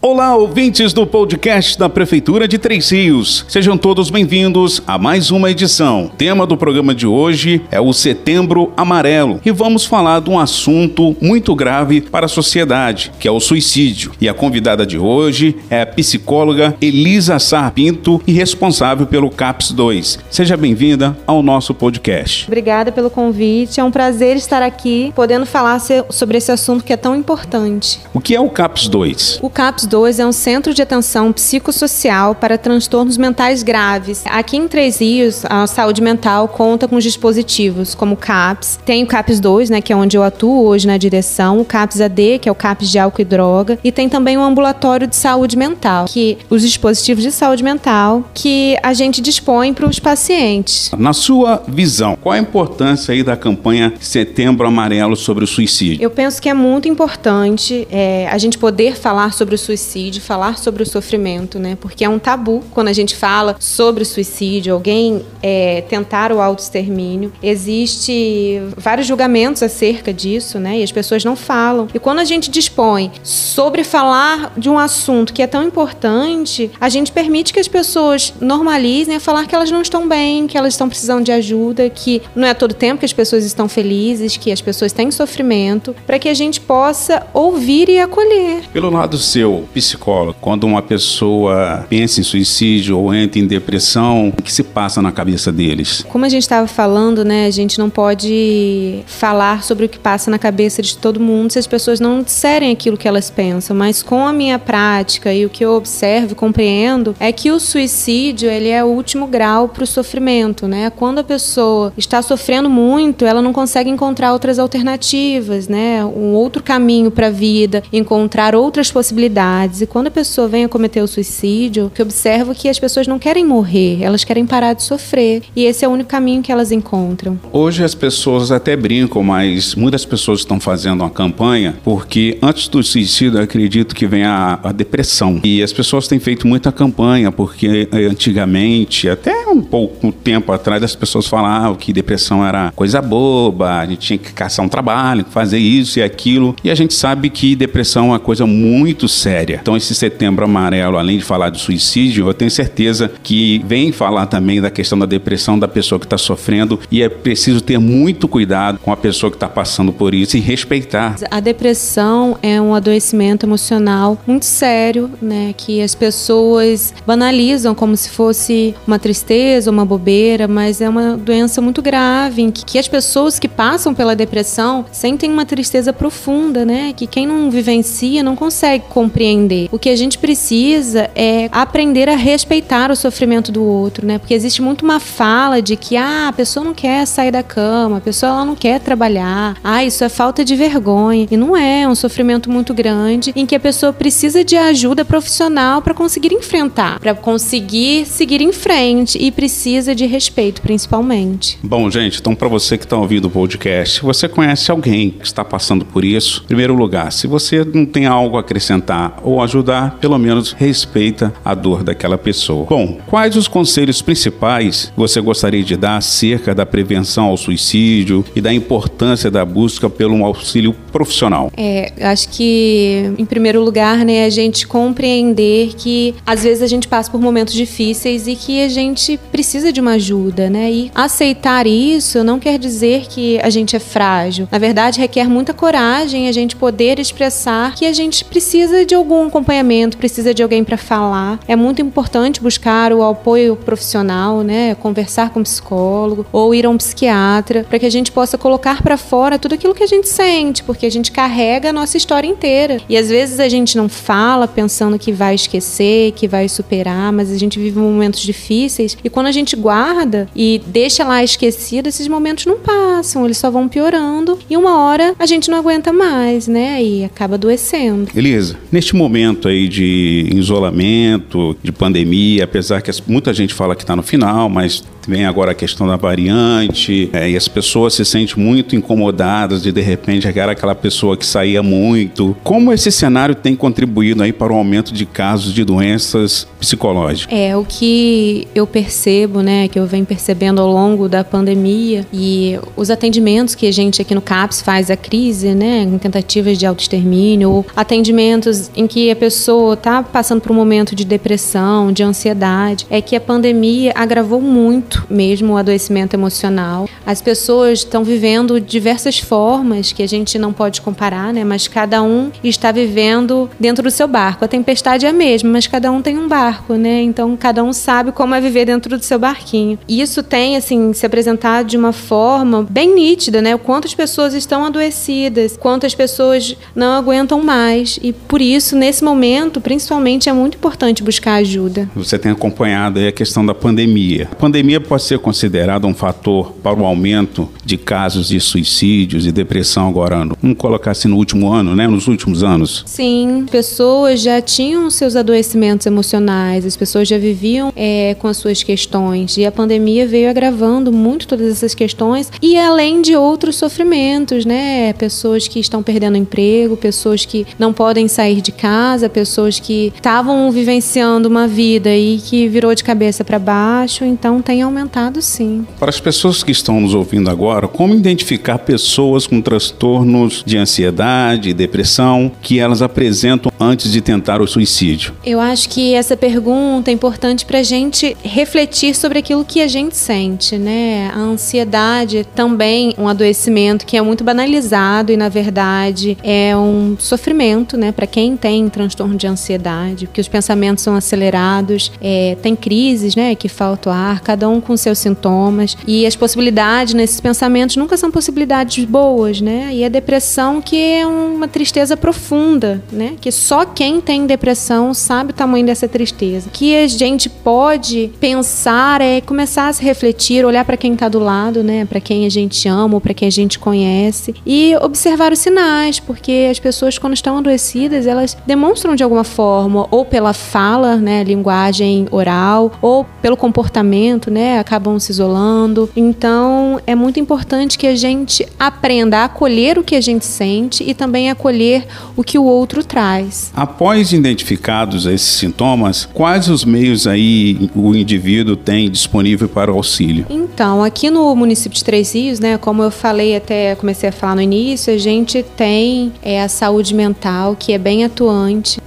Olá, ouvintes do podcast da Prefeitura de Três Rios. Sejam todos bem-vindos a mais uma edição. O tema do programa de hoje é o Setembro Amarelo e vamos falar de um assunto muito grave para a sociedade, que é o suicídio. E a convidada de hoje é a psicóloga Elisa Sarpinto e responsável pelo CAPS 2. Seja bem-vinda ao nosso podcast. Obrigada pelo convite. É um prazer estar aqui podendo falar sobre esse assunto que é tão importante. O que é o CAPS 2? O CAPS 2 é um centro de atenção psicossocial para transtornos mentais graves. Aqui em Três Rios, a saúde mental conta com dispositivos como o CAPS, tem o CAPS 2, né, que é onde eu atuo hoje na direção, o CAPS AD, que é o CAPS de álcool e droga, e tem também o ambulatório de saúde mental, que os dispositivos de saúde mental que a gente dispõe para os pacientes. Na sua visão, qual a importância aí da campanha Setembro Amarelo sobre o suicídio? Eu penso que é muito importante é, a gente poder falar sobre o suicídio suicídio, falar sobre o sofrimento, né? Porque é um tabu quando a gente fala sobre o suicídio, alguém é, tentar o autoextermínio. Existe vários julgamentos acerca disso, né? E as pessoas não falam. E quando a gente dispõe sobre falar de um assunto que é tão importante, a gente permite que as pessoas normalizem a falar que elas não estão bem, que elas estão precisando de ajuda, que não é todo tempo que as pessoas estão felizes, que as pessoas têm sofrimento, para que a gente possa ouvir e acolher. Pelo lado seu, psicólogo, quando uma pessoa pensa em suicídio ou entra em depressão, o que se passa na cabeça deles? Como a gente estava falando, né, a gente não pode falar sobre o que passa na cabeça de todo mundo se as pessoas não disserem aquilo que elas pensam, mas com a minha prática e o que eu observo e compreendo é que o suicídio, ele é o último grau para o sofrimento, né? Quando a pessoa está sofrendo muito, ela não consegue encontrar outras alternativas, né? Um outro caminho para a vida, encontrar outras possibilidades e quando a pessoa vem a cometer o suicídio, que observo que as pessoas não querem morrer, elas querem parar de sofrer. E esse é o único caminho que elas encontram. Hoje as pessoas até brincam, mas muitas pessoas estão fazendo uma campanha porque antes do suicídio, eu acredito que vem a, a depressão. E as pessoas têm feito muita campanha porque antigamente, até um pouco tempo atrás, as pessoas falavam que depressão era coisa boba, a gente tinha que caçar um trabalho, fazer isso e aquilo. E a gente sabe que depressão é uma coisa muito séria Então, esse setembro amarelo, além de falar de suicídio, eu tenho certeza que vem falar também da questão da depressão da pessoa que está sofrendo e é preciso ter muito cuidado com a pessoa que está passando por isso e respeitar. A depressão é um adoecimento emocional muito sério, né? Que as pessoas banalizam como se fosse uma tristeza, uma bobeira, mas é uma doença muito grave em que, que as pessoas que passam pela depressão sentem uma tristeza profunda, né? Que quem não vivencia não consegue compreender compreender. O que a gente precisa é aprender a respeitar o sofrimento do outro, né? Porque existe muito uma fala de que ah, a pessoa não quer sair da cama, a pessoa ela não quer trabalhar. Ah, isso é falta de vergonha. E não é, é um sofrimento muito grande em que a pessoa precisa de ajuda profissional para conseguir enfrentar, para conseguir seguir em frente e precisa de respeito, principalmente. Bom, gente, então para você que está ouvindo o podcast, você conhece alguém que está passando por isso, em primeiro lugar, se você não tem algo a acrescentar ou ajudar, pelo menos respeita a dor daquela pessoa. Bom, quais os conselhos principais você gostaria de dar acerca da prevenção ao suicídio e da importância da busca pelo auxílio profissional? É, acho que em primeiro lugar, né, a gente compreender que às vezes a gente passa por momentos difíceis e que a gente precisa de uma ajuda, né? E aceitar isso não quer dizer que a gente é frágil. Na verdade, requer muita coragem a gente poder expressar que a gente precisa de algum algum acompanhamento, precisa de alguém para falar, é muito importante buscar o apoio profissional, né? Conversar com um psicólogo ou ir a um psiquiatra, para que a gente possa colocar para fora tudo aquilo que a gente sente, porque a gente carrega a nossa história inteira. E às vezes a gente não fala pensando que vai esquecer, que vai superar, mas a gente vive momentos difíceis e quando a gente guarda e deixa lá esquecido, esses momentos não passam, eles só vão piorando e uma hora a gente não aguenta mais, né? E acaba adoecendo. Elisa, neste momento aí de isolamento, de pandemia, apesar que muita gente fala que está no final, mas vem agora a questão da variante, é, e as pessoas se sentem muito incomodadas de de repente era aquela pessoa que saía muito. Como esse cenário tem contribuído aí para o aumento de casos de doenças psicológicas? É, o que eu percebo, né, que eu venho percebendo ao longo da pandemia e os atendimentos que a gente aqui no CAPS faz a crise, né, em tentativas de autoextermínio, atendimentos em que a pessoa está passando por um momento de depressão, de ansiedade, é que a pandemia agravou muito mesmo o adoecimento emocional. As pessoas estão vivendo diversas formas que a gente não pode comparar, né? Mas cada um está vivendo dentro do seu barco. A tempestade é a mesma, mas cada um tem um barco, né? Então cada um sabe como é viver dentro do seu barquinho. E isso tem assim se apresentado de uma forma bem nítida, né? Quantas pessoas estão adoecidas, quantas pessoas não aguentam mais. E por isso, nesse momento, principalmente, é muito importante buscar ajuda. Você tem acompanhado a questão da pandemia. A pandemia pode ser considerado um fator para o aumento de casos de suicídios e depressão agora, vamos colocar assim no último ano, né? Nos últimos anos? Sim, pessoas já tinham seus adoecimentos emocionais, as pessoas já viviam é, com as suas questões e a pandemia veio agravando muito todas essas questões e além de outros sofrimentos, né? Pessoas que estão perdendo emprego, pessoas que não podem sair de casa, pessoas que estavam vivenciando uma vida e que virou de cabeça para baixo, então tem aumentado sim. Para as pessoas que estão nos ouvindo agora, como identificar pessoas com transtornos de ansiedade e depressão que elas apresentam antes de tentar o suicídio? Eu acho que essa pergunta é importante para a gente refletir sobre aquilo que a gente sente, né? A ansiedade é também um adoecimento que é muito banalizado e na verdade é um sofrimento, né? Para quem tem transtorno de ansiedade, porque os pensamentos são acelerados, é, tem crises, né? Que falta ar, cada um com seus sintomas. E as possibilidades nesses pensamentos nunca são possibilidades boas, né? E a depressão que é uma tristeza profunda, né? Que só quem tem depressão sabe o tamanho dessa tristeza. Que a gente pode pensar é começar a se refletir, olhar para quem está do lado, né? Para quem a gente ama ou para quem a gente conhece e observar os sinais, porque as pessoas quando estão adoecidas, elas demonstram de alguma forma ou pela fala, né, linguagem oral, ou pelo comportamento, né, acabam se isolando. Então, é muito importante que a gente aprenda a acolher o que a gente sente e também acolher o que o outro traz. Após identificados esses sintomas, quais os meios aí o indivíduo tem disponível para o auxílio? Então, aqui no município de Três Rios, né, como eu falei até comecei a falar no início, a gente tem é, a saúde mental que é bem atuante.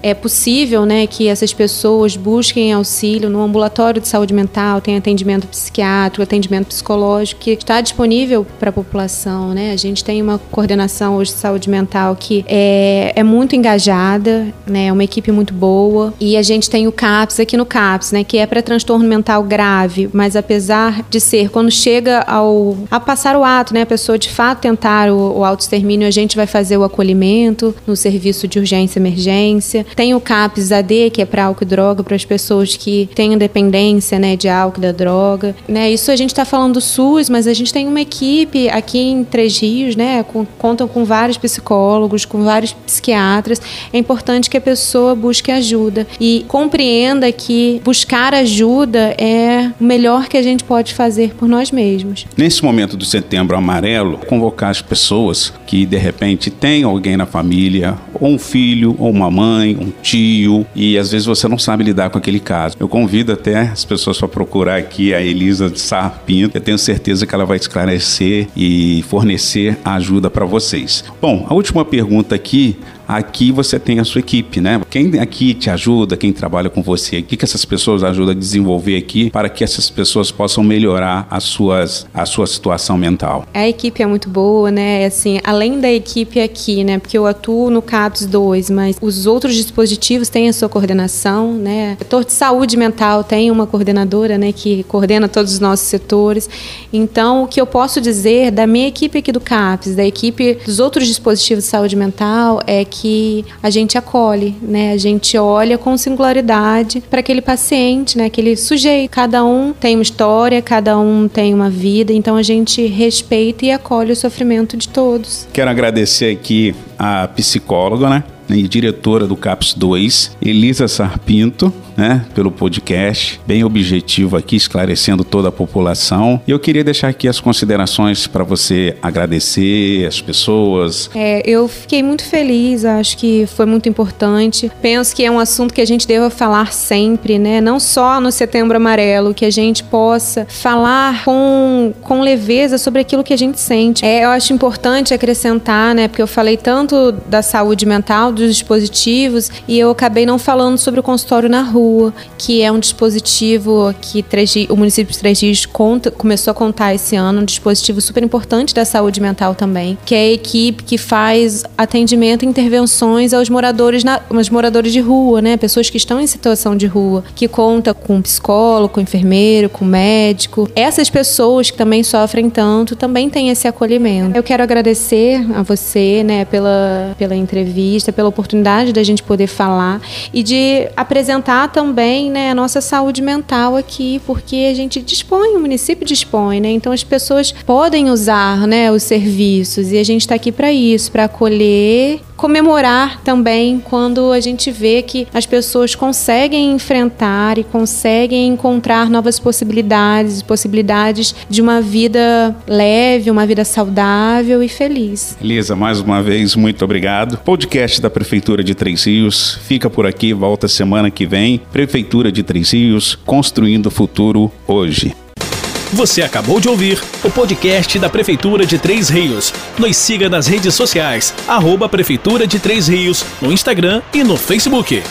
É possível, né, que essas pessoas busquem auxílio no ambulatório de saúde mental, tem atendimento psiquiátrico, atendimento psicológico que está disponível para a população, né? A gente tem uma coordenação hoje de saúde mental que é, é muito engajada, né? É uma equipe muito boa e a gente tem o CAPS aqui no CAPS, né? Que é para transtorno mental grave, mas apesar de ser quando chega ao a passar o ato, né? A pessoa de fato tentar o, o autoextermínio, a gente vai fazer o acolhimento no serviço de urgência e emergência. Tem o CAPS AD, que é para álcool e droga, para as pessoas que têm dependência, né? De álcool e da droga né? Isso a gente está falando do SUS, mas a gente tem uma equipe aqui em Três Rios, né? Com, contam com vários psicólogos, com vários psiquiatras. É importante que a pessoa busque ajuda e compreenda que buscar ajuda é o melhor que a gente pode fazer por nós mesmos. Nesse momento do Setembro Amarelo, convocar as pessoas que de repente têm alguém na família, ou um filho, ou uma mãe, um tio, e às vezes você não sabe lidar com aquele caso. Eu convido até as pessoas para procurar aqui a Elisa de Sarpinto. Eu tenho certeza que ela vai esclarecer e fornecer ajuda para vocês. Bom, a última pergunta aqui aqui você tem a sua equipe, né? Quem aqui te ajuda, quem trabalha com você, o que, que essas pessoas ajudam a desenvolver aqui para que essas pessoas possam melhorar as suas, a sua situação mental? A equipe é muito boa, né? Assim, além da equipe aqui, né? Porque eu atuo no CAPS 2, mas os outros dispositivos têm a sua coordenação, né? O setor de saúde mental tem uma coordenadora, né? Que coordena todos os nossos setores. Então, o que eu posso dizer da minha equipe aqui do CAPS, da equipe dos outros dispositivos de saúde mental, é que que a gente acolhe, né? A gente olha com singularidade para aquele paciente, né? Aquele sujeito. Cada um tem uma história, cada um tem uma vida, então a gente respeita e acolhe o sofrimento de todos. Quero agradecer aqui a psicóloga, né? Né, e diretora do CAPS 2, Elisa Sarpinto, né, pelo podcast, bem objetivo aqui, esclarecendo toda a população. E eu queria deixar aqui as considerações para você agradecer as pessoas. É, eu fiquei muito feliz, acho que foi muito importante. Penso que é um assunto que a gente deva falar sempre, né? Não só no Setembro Amarelo, que a gente possa falar com, com leveza sobre aquilo que a gente sente. É, eu acho importante acrescentar, né? Porque eu falei tanto da saúde mental, dos dispositivos, e eu acabei não falando sobre o consultório na rua, que é um dispositivo que o município de Três Dias conta, começou a contar esse ano, um dispositivo super importante da saúde mental também, que é a equipe que faz atendimento e intervenções aos moradores, na, aos moradores de rua, né? Pessoas que estão em situação de rua, que conta com psicólogo, com enfermeiro, com médico. Essas pessoas que também sofrem tanto também têm esse acolhimento. Eu quero agradecer a você, né, pela, pela entrevista, pela oportunidade da gente poder falar e de apresentar também, né, a nossa saúde mental aqui, porque a gente dispõe, o município dispõe, né? Então as pessoas podem usar, né, os serviços e a gente está aqui para isso, para acolher comemorar também quando a gente vê que as pessoas conseguem enfrentar e conseguem encontrar novas possibilidades, possibilidades de uma vida leve, uma vida saudável e feliz. Elisa, mais uma vez, muito obrigado. Podcast da Prefeitura de Três Rios fica por aqui, volta semana que vem. Prefeitura de Três Rios, construindo o futuro hoje. Você acabou de ouvir o podcast da Prefeitura de Três Rios. Nos siga nas redes sociais, arroba Prefeitura de Três Rios, no Instagram e no Facebook.